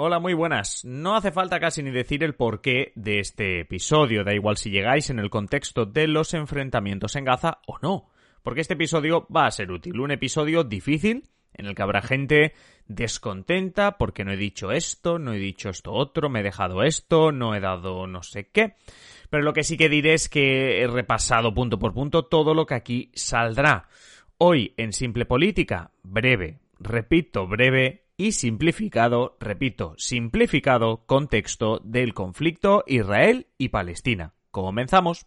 Hola, muy buenas. No hace falta casi ni decir el porqué de este episodio, da igual si llegáis en el contexto de los enfrentamientos en Gaza o no, porque este episodio va a ser útil, un episodio difícil en el que habrá gente descontenta porque no he dicho esto, no he dicho esto otro, me he dejado esto, no he dado no sé qué. Pero lo que sí que diré es que he repasado punto por punto todo lo que aquí saldrá. Hoy en Simple Política, breve, repito, breve y simplificado, repito, simplificado contexto del conflicto Israel y Palestina. Comenzamos.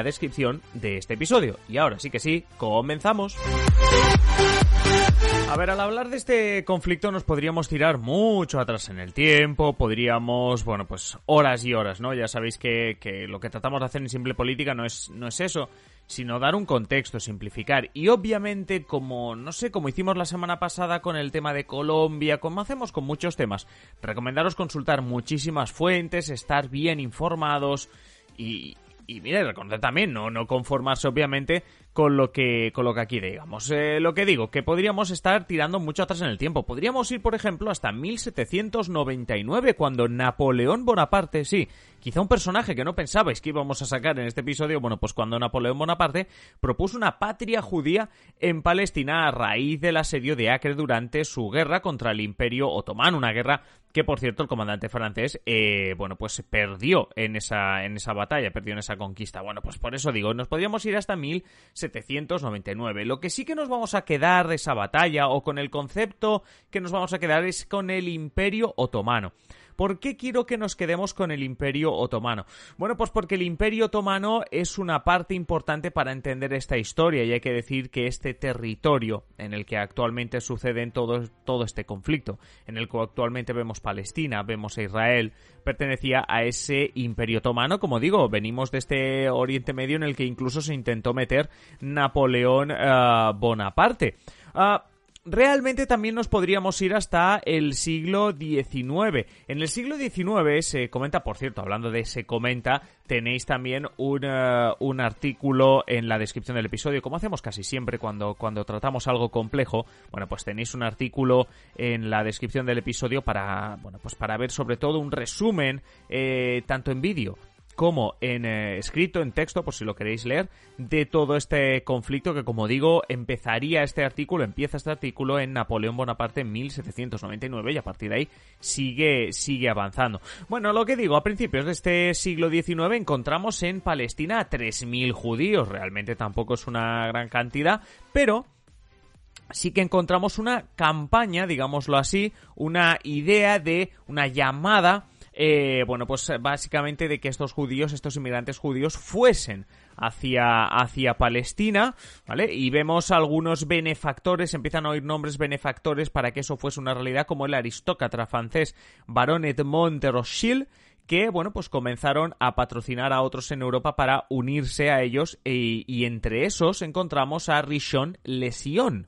descripción de este episodio. Y ahora sí que sí, comenzamos. A ver, al hablar de este conflicto nos podríamos tirar mucho atrás en el tiempo, podríamos, bueno, pues horas y horas, ¿no? Ya sabéis que, que lo que tratamos de hacer en Simple Política no es, no es eso, sino dar un contexto, simplificar. Y obviamente, como, no sé, como hicimos la semana pasada con el tema de Colombia, como hacemos con muchos temas, recomendaros consultar muchísimas fuentes, estar bien informados y, y mire, reconocer también, no, no conformarse obviamente con lo que, con lo que aquí digamos. Eh, lo que digo, que podríamos estar tirando mucho atrás en el tiempo. Podríamos ir, por ejemplo, hasta 1799, cuando Napoleón Bonaparte, sí, quizá un personaje que no pensabais que íbamos a sacar en este episodio, bueno, pues cuando Napoleón Bonaparte propuso una patria judía en Palestina a raíz del asedio de Acre durante su guerra contra el Imperio Otomano, una guerra que por cierto el comandante francés, eh, bueno, pues perdió en esa, en esa batalla, perdió en esa conquista. Bueno, pues por eso digo, nos podríamos ir hasta 1799. Lo que sí que nos vamos a quedar de esa batalla, o con el concepto que nos vamos a quedar, es con el Imperio Otomano. ¿Por qué quiero que nos quedemos con el Imperio Otomano? Bueno, pues porque el Imperio Otomano es una parte importante para entender esta historia y hay que decir que este territorio en el que actualmente sucede todo, todo este conflicto, en el que actualmente vemos Palestina, vemos a Israel, pertenecía a ese Imperio Otomano, como digo, venimos de este Oriente Medio en el que incluso se intentó meter Napoleón uh, Bonaparte. Uh, realmente también nos podríamos ir hasta el siglo XIX. En el siglo XIX se comenta, por cierto, hablando de se comenta, tenéis también un, uh, un artículo en la descripción del episodio, como hacemos casi siempre cuando, cuando tratamos algo complejo. Bueno, pues tenéis un artículo en la descripción del episodio para, bueno, pues para ver sobre todo un resumen, eh, tanto en vídeo como en eh, escrito, en texto, por si lo queréis leer, de todo este conflicto que, como digo, empezaría este artículo, empieza este artículo en Napoleón Bonaparte en 1799 y a partir de ahí sigue, sigue avanzando. Bueno, lo que digo, a principios de este siglo XIX encontramos en Palestina a 3.000 judíos, realmente tampoco es una gran cantidad, pero sí que encontramos una campaña, digámoslo así, una idea de una llamada eh, bueno, pues básicamente de que estos judíos, estos inmigrantes judíos, fuesen hacia, hacia Palestina, ¿vale? Y vemos algunos benefactores, empiezan a oír nombres benefactores para que eso fuese una realidad, como el aristócrata francés Baron Edmond de Rothschild, que, bueno, pues comenzaron a patrocinar a otros en Europa para unirse a ellos, y, y entre esos encontramos a Rishon Lesion,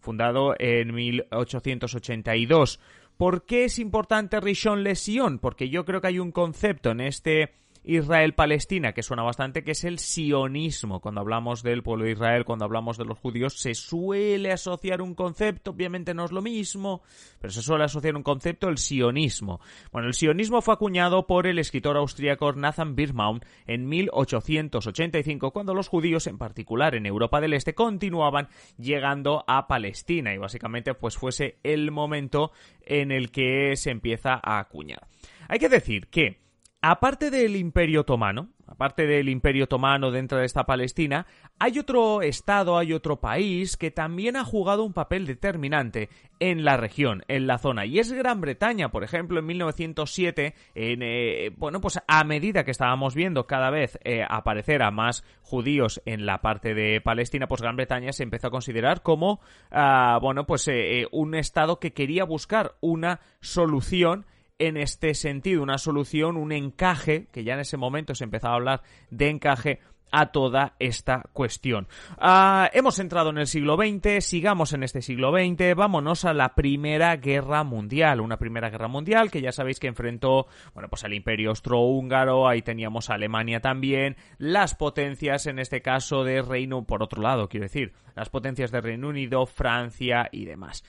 fundado en 1882. ¿Por qué es importante Rishon Lesión? Porque yo creo que hay un concepto en este Israel-Palestina, que suena bastante, que es el sionismo. Cuando hablamos del pueblo de Israel, cuando hablamos de los judíos, se suele asociar un concepto, obviamente no es lo mismo, pero se suele asociar un concepto, el sionismo. Bueno, el sionismo fue acuñado por el escritor austríaco Nathan Birnbaum en 1885, cuando los judíos, en particular en Europa del Este, continuaban llegando a Palestina y básicamente pues fuese el momento en el que se empieza a acuñar. Hay que decir que aparte del Imperio Otomano, aparte del Imperio Otomano dentro de esta Palestina, hay otro estado, hay otro país que también ha jugado un papel determinante en la región, en la zona, y es Gran Bretaña, por ejemplo, en 1907, en, eh, bueno, pues a medida que estábamos viendo cada vez eh, aparecer a más judíos en la parte de Palestina, pues Gran Bretaña se empezó a considerar como, ah, bueno, pues eh, un estado que quería buscar una solución en este sentido, una solución, un encaje, que ya en ese momento se empezaba a hablar de encaje a toda esta cuestión. Ah, hemos entrado en el siglo XX, sigamos en este siglo XX, vámonos a la Primera Guerra Mundial, una Primera Guerra Mundial que ya sabéis que enfrentó, bueno, pues al Imperio Austrohúngaro, ahí teníamos a Alemania también, las potencias en este caso de Reino, por otro lado, quiero decir, las potencias de Reino Unido, Francia y demás.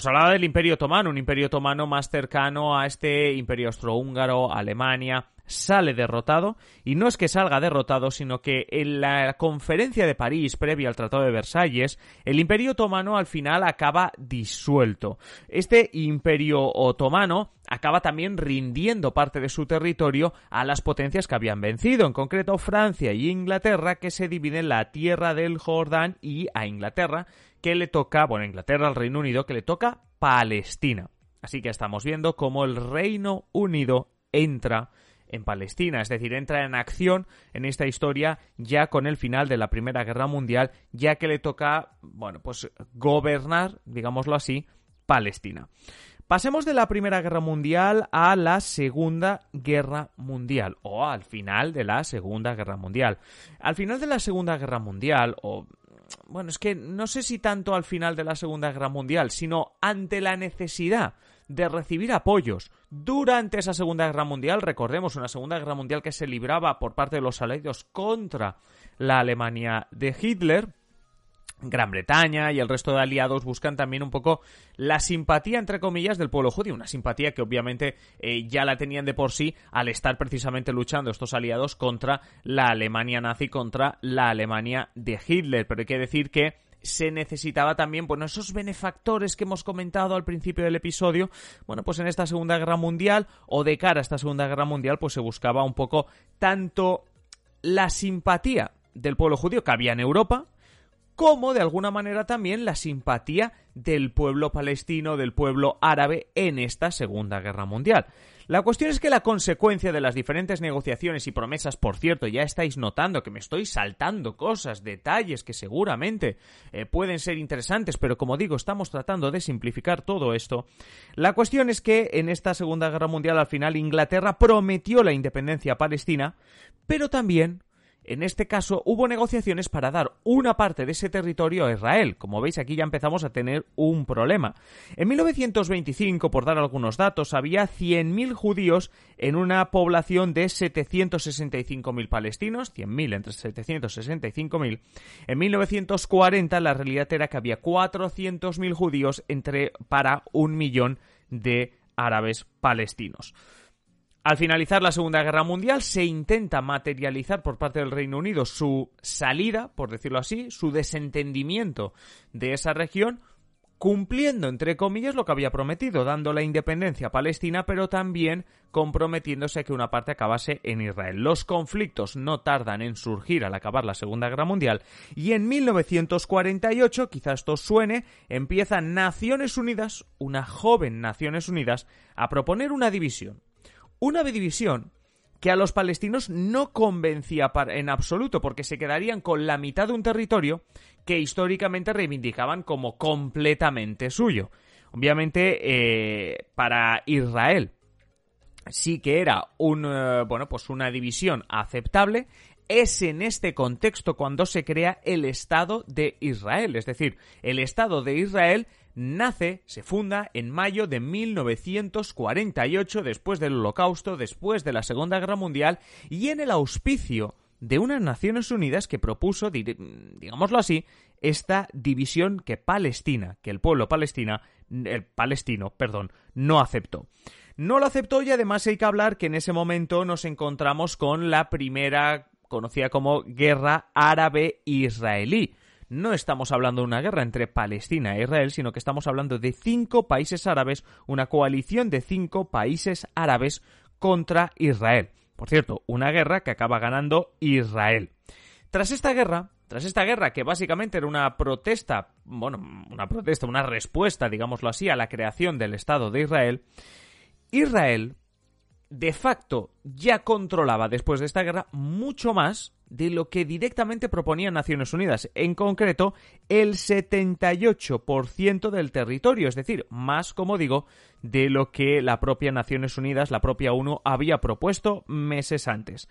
Os hablaba del Imperio Otomano, un Imperio Otomano más cercano a este Imperio Austrohúngaro, Alemania, sale derrotado, y no es que salga derrotado, sino que en la conferencia de París previa al Tratado de Versalles, el Imperio Otomano al final acaba disuelto. Este Imperio Otomano acaba también rindiendo parte de su territorio a las potencias que habían vencido, en concreto Francia y Inglaterra, que se dividen la tierra del Jordán y a Inglaterra, que le toca, bueno, Inglaterra, al Reino Unido, que le toca Palestina. Así que estamos viendo cómo el Reino Unido entra en Palestina, es decir, entra en acción en esta historia ya con el final de la Primera Guerra Mundial, ya que le toca, bueno, pues gobernar, digámoslo así, Palestina. Pasemos de la Primera Guerra Mundial a la Segunda Guerra Mundial, o al final de la Segunda Guerra Mundial. Al final de la Segunda Guerra Mundial, o bueno, es que no sé si tanto al final de la Segunda Guerra Mundial, sino ante la necesidad de recibir apoyos durante esa Segunda Guerra Mundial. Recordemos una Segunda Guerra Mundial que se libraba por parte de los aliados contra la Alemania de Hitler. Gran Bretaña y el resto de aliados buscan también un poco la simpatía, entre comillas, del pueblo judío. Una simpatía que obviamente eh, ya la tenían de por sí al estar precisamente luchando estos aliados contra la Alemania nazi, contra la Alemania de Hitler. Pero hay que decir que se necesitaba también, bueno, esos benefactores que hemos comentado al principio del episodio, bueno, pues en esta Segunda Guerra Mundial o de cara a esta Segunda Guerra Mundial, pues se buscaba un poco tanto la simpatía del pueblo judío que había en Europa, como de alguna manera también la simpatía del pueblo palestino, del pueblo árabe en esta Segunda Guerra Mundial. La cuestión es que la consecuencia de las diferentes negociaciones y promesas, por cierto, ya estáis notando que me estoy saltando cosas, detalles que seguramente eh, pueden ser interesantes, pero como digo, estamos tratando de simplificar todo esto. La cuestión es que en esta Segunda Guerra Mundial al final Inglaterra prometió la independencia palestina, pero también en este caso hubo negociaciones para dar una parte de ese territorio a Israel. Como veis aquí ya empezamos a tener un problema. En 1925, por dar algunos datos, había 100.000 judíos en una población de 765.000 palestinos, 100.000 entre 765.000. En 1940 la realidad era que había 400.000 judíos entre para un millón de árabes palestinos. Al finalizar la Segunda Guerra Mundial se intenta materializar por parte del Reino Unido su salida, por decirlo así, su desentendimiento de esa región, cumpliendo, entre comillas, lo que había prometido, dando la independencia a Palestina, pero también comprometiéndose a que una parte acabase en Israel. Los conflictos no tardan en surgir al acabar la Segunda Guerra Mundial y en 1948, quizás esto suene, empiezan Naciones Unidas, una joven Naciones Unidas, a proponer una división una división que a los palestinos no convencía en absoluto, porque se quedarían con la mitad de un territorio que históricamente reivindicaban como completamente suyo. Obviamente, eh, para Israel sí que era un, eh, bueno, pues una división aceptable. Es en este contexto cuando se crea el Estado de Israel, es decir, el Estado de Israel nace, se funda en mayo de 1948, después del Holocausto, después de la Segunda Guerra Mundial, y en el auspicio de unas Naciones Unidas que propuso, digámoslo así, esta división que Palestina, que el pueblo palestina, el palestino, perdón, no aceptó. No lo aceptó y además hay que hablar que en ese momento nos encontramos con la primera conocida como Guerra Árabe-Israelí. No estamos hablando de una guerra entre Palestina e Israel, sino que estamos hablando de cinco países árabes, una coalición de cinco países árabes contra Israel. Por cierto, una guerra que acaba ganando Israel. Tras esta guerra, tras esta guerra que básicamente era una protesta, bueno, una protesta, una respuesta, digámoslo así, a la creación del Estado de Israel, Israel de facto ya controlaba después de esta guerra mucho más de lo que directamente proponían Naciones Unidas, en concreto el 78% del territorio, es decir, más, como digo, de lo que la propia Naciones Unidas, la propia ONU, había propuesto meses antes.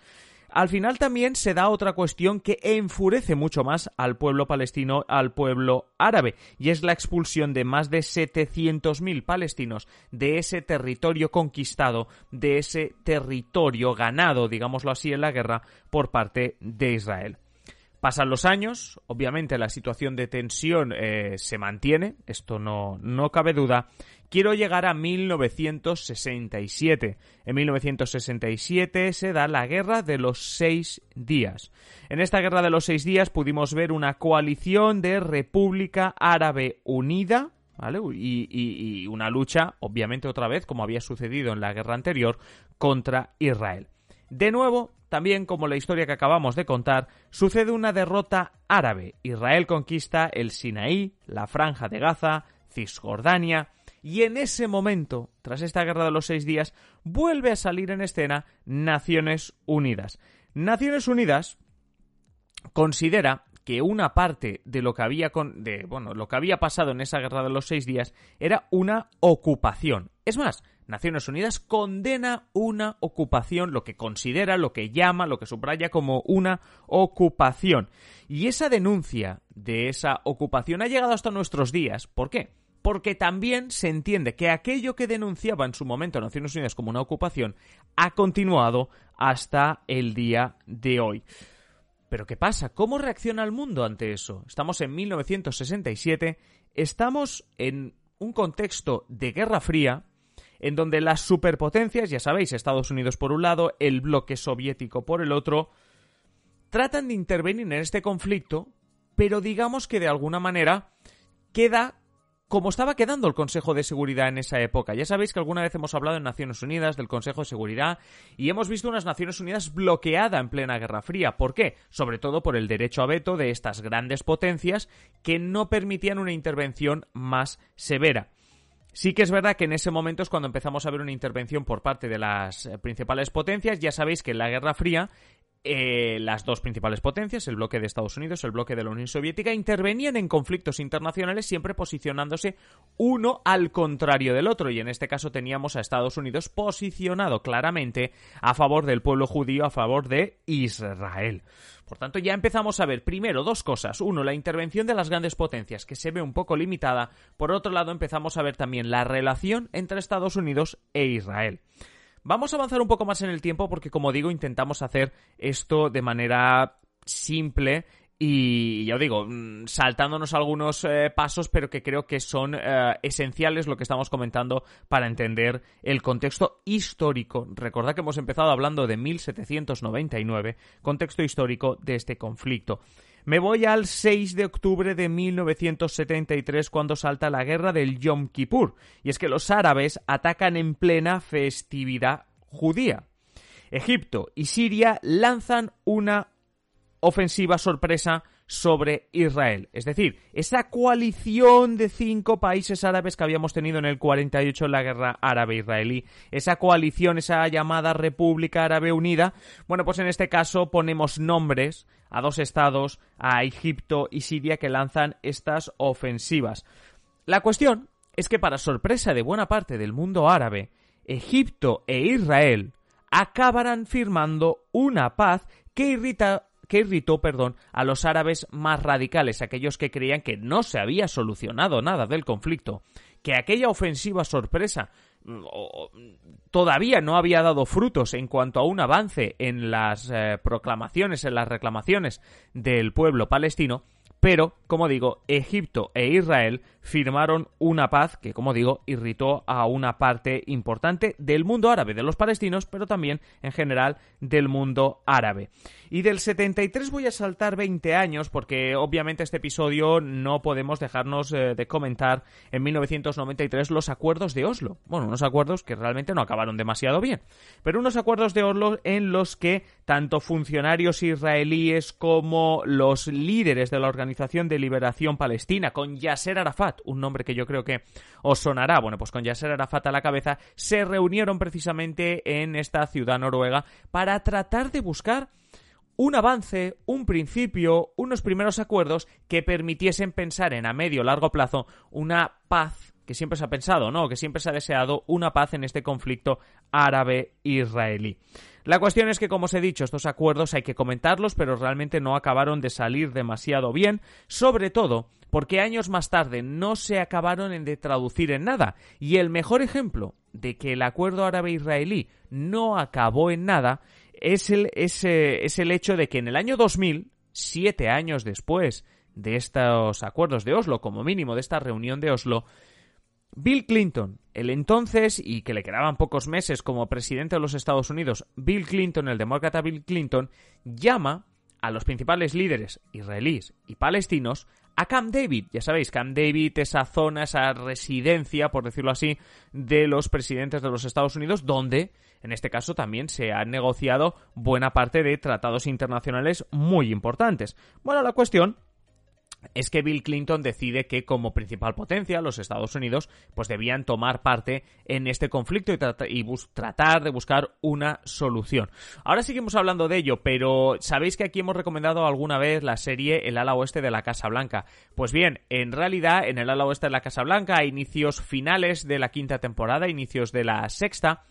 Al final también se da otra cuestión que enfurece mucho más al pueblo palestino, al pueblo árabe, y es la expulsión de más de 700.000 palestinos de ese territorio conquistado, de ese territorio ganado, digámoslo así, en la guerra por parte de Israel. Pasan los años, obviamente la situación de tensión eh, se mantiene, esto no, no cabe duda. Quiero llegar a 1967. En 1967 se da la Guerra de los Seis Días. En esta Guerra de los Seis Días pudimos ver una coalición de República Árabe Unida, y, una lucha, obviamente otra vez, como había sucedido en la guerra anterior, contra Israel. De nuevo, también como la historia que acabamos de contar, sucede una derrota árabe. Israel conquista el Sinaí, la Franja de Gaza, Cisjordania, y en ese momento, tras esta guerra de los seis días, vuelve a salir en escena Naciones Unidas. Naciones Unidas considera que una parte de lo que había con, bueno, lo que había pasado en esa guerra de los seis días era una ocupación. Es más, Naciones Unidas condena una ocupación, lo que considera, lo que llama, lo que subraya como una ocupación. Y esa denuncia de esa ocupación ha llegado hasta nuestros días. ¿Por qué? Porque también se entiende que aquello que denunciaba en su momento Naciones Unidas como una ocupación ha continuado hasta el día de hoy. Pero ¿qué pasa? ¿Cómo reacciona el mundo ante eso? Estamos en 1967, estamos en un contexto de Guerra Fría, en donde las superpotencias, ya sabéis, Estados Unidos por un lado, el bloque soviético por el otro, tratan de intervenir en este conflicto, pero digamos que de alguna manera queda como estaba quedando el Consejo de Seguridad en esa época. Ya sabéis que alguna vez hemos hablado en Naciones Unidas del Consejo de Seguridad y hemos visto unas Naciones Unidas bloqueada en plena Guerra Fría. ¿Por qué? Sobre todo por el derecho a veto de estas grandes potencias que no permitían una intervención más severa. Sí que es verdad que en ese momento es cuando empezamos a ver una intervención por parte de las eh, principales potencias. Ya sabéis que en la Guerra Fría eh, las dos principales potencias, el bloque de Estados Unidos, el bloque de la Unión Soviética, intervenían en conflictos internacionales siempre posicionándose uno al contrario del otro. Y en este caso teníamos a Estados Unidos posicionado claramente a favor del pueblo judío, a favor de Israel. Por tanto, ya empezamos a ver primero dos cosas. Uno, la intervención de las grandes potencias, que se ve un poco limitada. Por otro lado, empezamos a ver también la relación entre Estados Unidos e Israel. Vamos a avanzar un poco más en el tiempo porque, como digo, intentamos hacer esto de manera simple y ya os digo, mm, saltándonos algunos eh, pasos, pero que creo que son eh, esenciales lo que estamos comentando para entender el contexto histórico. Recordad que hemos empezado hablando de 1799, contexto histórico de este conflicto. Me voy al 6 de octubre de 1973 cuando salta la guerra del Yom Kippur, y es que los árabes atacan en plena festividad judía. Egipto y Siria lanzan una ofensiva sorpresa sobre Israel. Es decir, esa coalición de cinco países árabes que habíamos tenido en el 48 en la guerra árabe-israelí, esa coalición, esa llamada República Árabe Unida, bueno, pues en este caso ponemos nombres a dos estados, a Egipto y Siria, que lanzan estas ofensivas. La cuestión es que para sorpresa de buena parte del mundo árabe, Egipto e Israel acabarán firmando una paz que irrita que irritó perdón, a los árabes más radicales, aquellos que creían que no se había solucionado nada del conflicto, que aquella ofensiva sorpresa mm, todavía no había dado frutos en cuanto a un avance en las eh, proclamaciones, en las reclamaciones del pueblo palestino, pero, como digo, Egipto e Israel firmaron una paz que, como digo, irritó a una parte importante del mundo árabe, de los palestinos, pero también en general del mundo árabe. Y del 73 voy a saltar 20 años porque obviamente este episodio no podemos dejarnos eh, de comentar en 1993 los acuerdos de Oslo. Bueno, unos acuerdos que realmente no acabaron demasiado bien, pero unos acuerdos de Oslo en los que tanto funcionarios israelíes como los líderes de la Organización de Liberación Palestina, con Yasser Arafat, un nombre que yo creo que os sonará, bueno, pues con Yasser Arafat a la cabeza, se reunieron precisamente en esta ciudad noruega para tratar de buscar un avance, un principio, unos primeros acuerdos que permitiesen pensar en a medio largo plazo una paz que siempre se ha pensado, ¿no? Que siempre se ha deseado una paz en este conflicto árabe-israelí. La cuestión es que, como os he dicho, estos acuerdos hay que comentarlos, pero realmente no acabaron de salir demasiado bien, sobre todo porque años más tarde no se acabaron de traducir en nada. Y el mejor ejemplo de que el acuerdo árabe-israelí no acabó en nada es el, es, el hecho de que en el año 2000, siete años después de estos acuerdos de Oslo, como mínimo de esta reunión de Oslo, Bill Clinton, el entonces y que le quedaban pocos meses como presidente de los Estados Unidos, Bill Clinton, el demócrata Bill Clinton, llama a los principales líderes israelíes y palestinos a Camp David. Ya sabéis, Camp David, esa zona, esa residencia, por decirlo así, de los presidentes de los Estados Unidos, donde en este caso también se han negociado buena parte de tratados internacionales muy importantes. Bueno, la cuestión es que Bill Clinton decide que como principal potencia los Estados Unidos pues debían tomar parte en este conflicto y, tratar de buscar una solución. Ahora seguimos hablando de ello, pero sabéis que aquí hemos recomendado alguna vez la serie El ala oeste de la Casa Blanca. Pues bien, en realidad en el ala oeste de la Casa Blanca a inicios finales de la quinta temporada, inicios de la sexta,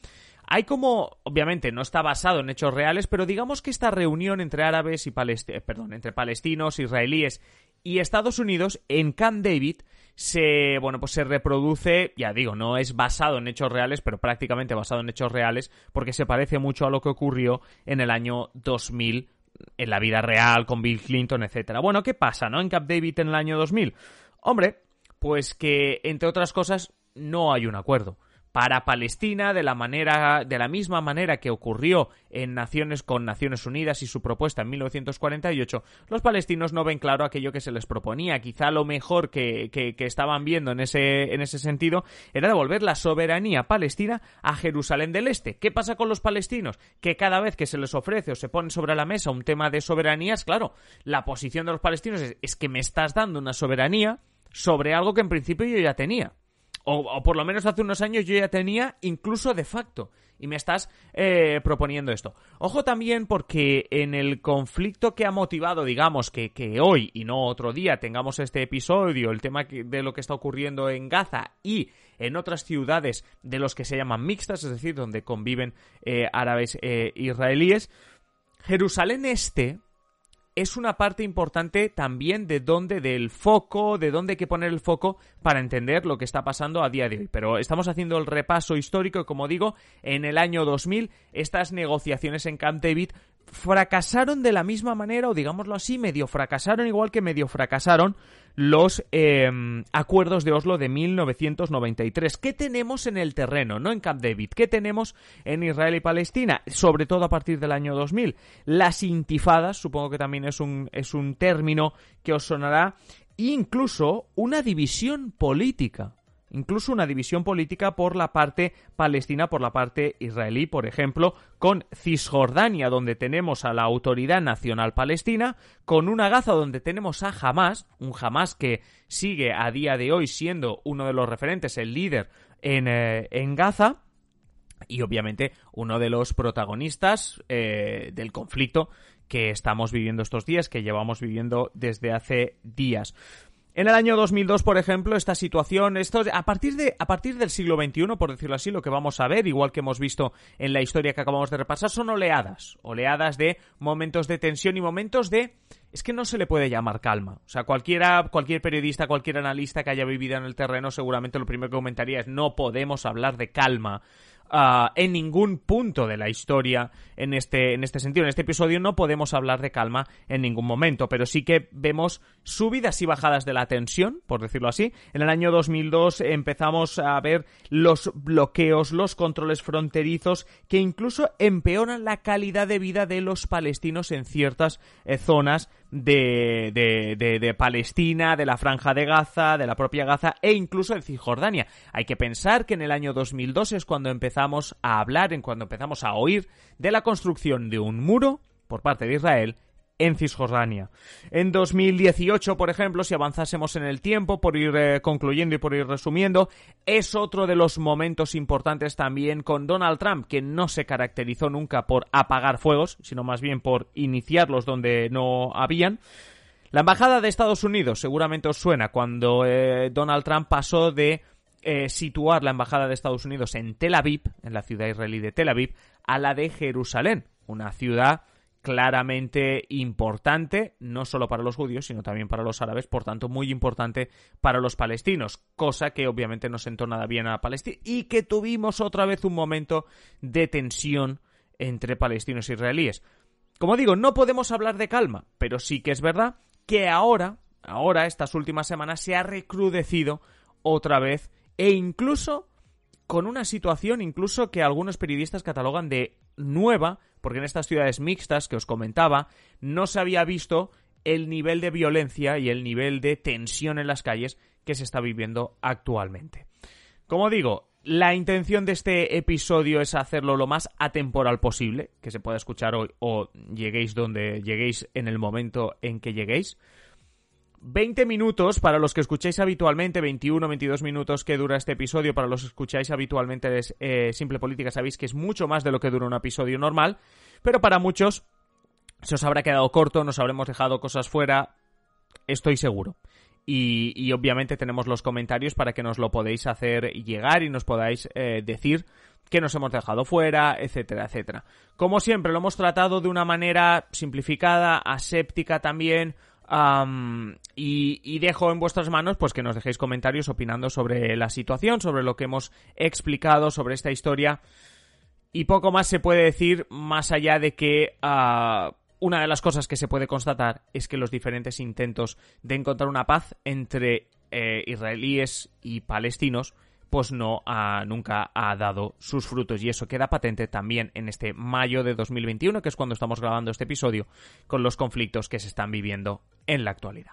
hay como, obviamente, no está basado en hechos reales, pero digamos que esta reunión entre árabes y palestinos, eh, perdón, entre palestinos, israelíes y Estados Unidos en Camp David se, bueno, pues se reproduce, ya digo, no es basado en hechos reales, pero prácticamente basado en hechos reales, porque se parece mucho a lo que ocurrió en el año 2000 en la vida real con Bill Clinton, etcétera. Bueno, ¿qué pasa, no? En Camp David en el año 2000. Hombre, pues que entre otras cosas no hay un acuerdo para Palestina de la manera de la misma manera que ocurrió en Naciones con Naciones Unidas y su propuesta en 1948 los palestinos no ven claro aquello que se les proponía. Quizá lo mejor que, que, estaban viendo en ese en ese sentido era devolver la soberanía palestina a Jerusalén del Este. ¿qué pasa con los palestinos? que cada vez que se les ofrece o se pone sobre la mesa un tema de soberanías claro la posición de los palestinos es, es que me estás dando una soberanía sobre algo que en principio yo ya tenía o, por lo menos hace unos años yo ya tenía incluso de facto. Y me estás eh, proponiendo esto. Ojo también porque en el conflicto que ha motivado, digamos, que, que, hoy y no otro día tengamos este episodio, el tema de lo que está ocurriendo en Gaza y en otras ciudades de los que se llaman mixtas, es decir, donde conviven eh, árabes e israelíes, Jerusalén Este, es una parte importante también de dónde, del foco, de dónde hay que poner el foco para entender lo que está pasando a día de hoy. Pero estamos haciendo el repaso histórico como digo, en el año 2000 estas negociaciones en Camp David fracasaron de la misma manera, o digámoslo así, medio fracasaron igual que medio fracasaron los em, acuerdos de Oslo de 1993. ¿Qué tenemos en el terreno, no en Camp David? ¿Qué tenemos en Israel y Palestina? Sobre todo a partir del año 2000. Las intifadas, supongo que también es un, es un término que os sonará, incluso una división política incluso una división política por la parte palestina, por la parte israelí, por ejemplo, con Cisjordania, donde tenemos a la Autoridad Nacional Palestina, con una Gaza donde tenemos a Hamas, un Hamas que sigue a día de hoy siendo uno de los referentes, el líder en, eh, Gaza, y obviamente uno de los protagonistas eh, del conflicto que estamos viviendo estos días, que llevamos viviendo desde hace días. En el año 2002, por ejemplo, esta situación, esto, a partir de, a partir del siglo XXI, por decirlo así, lo que vamos a ver, igual que hemos visto en la historia que acabamos de repasar, son oleadas, oleadas de momentos de tensión y momentos de, es que no se le puede llamar calma. O sea, cualquiera, cualquier periodista, cualquier analista que haya vivido en el terreno, seguramente lo primero que comentaría es no podemos hablar de calma Ah, en ningún punto de la historia en este, en este sentido. En este episodio no podemos hablar de calma en ningún momento, pero sí que vemos subidas y bajadas de la tensión, por decirlo así. En el año 2002 empezamos a ver los bloqueos, los controles fronterizos que incluso empeoran la calidad de vida de los palestinos en ciertas eh, zonas de, de, de, Palestina, de la Franja de Gaza, de la propia Gaza e incluso de Cisjordania. Hay que pensar que en el año 2002 es cuando empezamos a hablar, en cuando empezamos a oír de la construcción de un muro por parte de Israel en Cisjordania. En 2018, por ejemplo, si avanzásemos en el tiempo, por ir eh, concluyendo y por ir resumiendo, es otro de los momentos importantes también con Donald Trump, que no se caracterizó nunca por apagar fuegos, sino más bien por iniciarlos donde no habían. La embajada de Estados Unidos seguramente os suena cuando eh, Donald Trump pasó de eh, situar la embajada de Estados Unidos en Tel Aviv, en la ciudad israelí de Tel Aviv, a la de Jerusalén, una ciudad claramente importante, no solo para los judíos, sino también para los árabes, por tanto muy importante para los palestinos, cosa que obviamente no sentó nada bien a Palestina y que tuvimos otra vez un momento de tensión entre palestinos e israelíes. Como digo, no podemos hablar de calma, pero sí que es verdad que ahora, ahora, estas últimas semanas, se ha recrudecido otra vez e incluso con una situación incluso que algunos periodistas catalogan de nueva, porque en estas ciudades mixtas que os comentaba, no se había visto el nivel de violencia y el nivel de tensión en las calles que se está viviendo actualmente. Como digo, la intención de este episodio es hacerlo lo más atemporal posible, que se pueda escuchar hoy o lleguéis donde lleguéis en el momento en que lleguéis. 20 minutos para los que escucháis habitualmente, 21, 22 minutos que dura este episodio, para los que escucháis habitualmente es, eh, Simple Política, sabéis que es mucho más de lo que dura un episodio normal, pero para muchos se os habrá quedado corto, nos habremos dejado cosas fuera, estoy seguro. Y, obviamente tenemos los comentarios para que nos lo podéis hacer llegar y nos podáis eh, decir que nos hemos dejado fuera, etcétera, etcétera. Como siempre, lo hemos tratado de una manera simplificada, aséptica también, y, dejo en vuestras manos pues que nos dejéis comentarios opinando sobre la situación, sobre lo que hemos explicado sobre esta historia. Y poco más se puede decir más allá de que ah, una de las cosas que se puede constatar es que los diferentes intentos de encontrar una paz entre eh, israelíes y palestinos pues no ha, nunca ha dado sus frutos y eso queda patente también en este mayo de 2021 que es cuando estamos grabando este episodio con los conflictos que se están viviendo en la actualidad.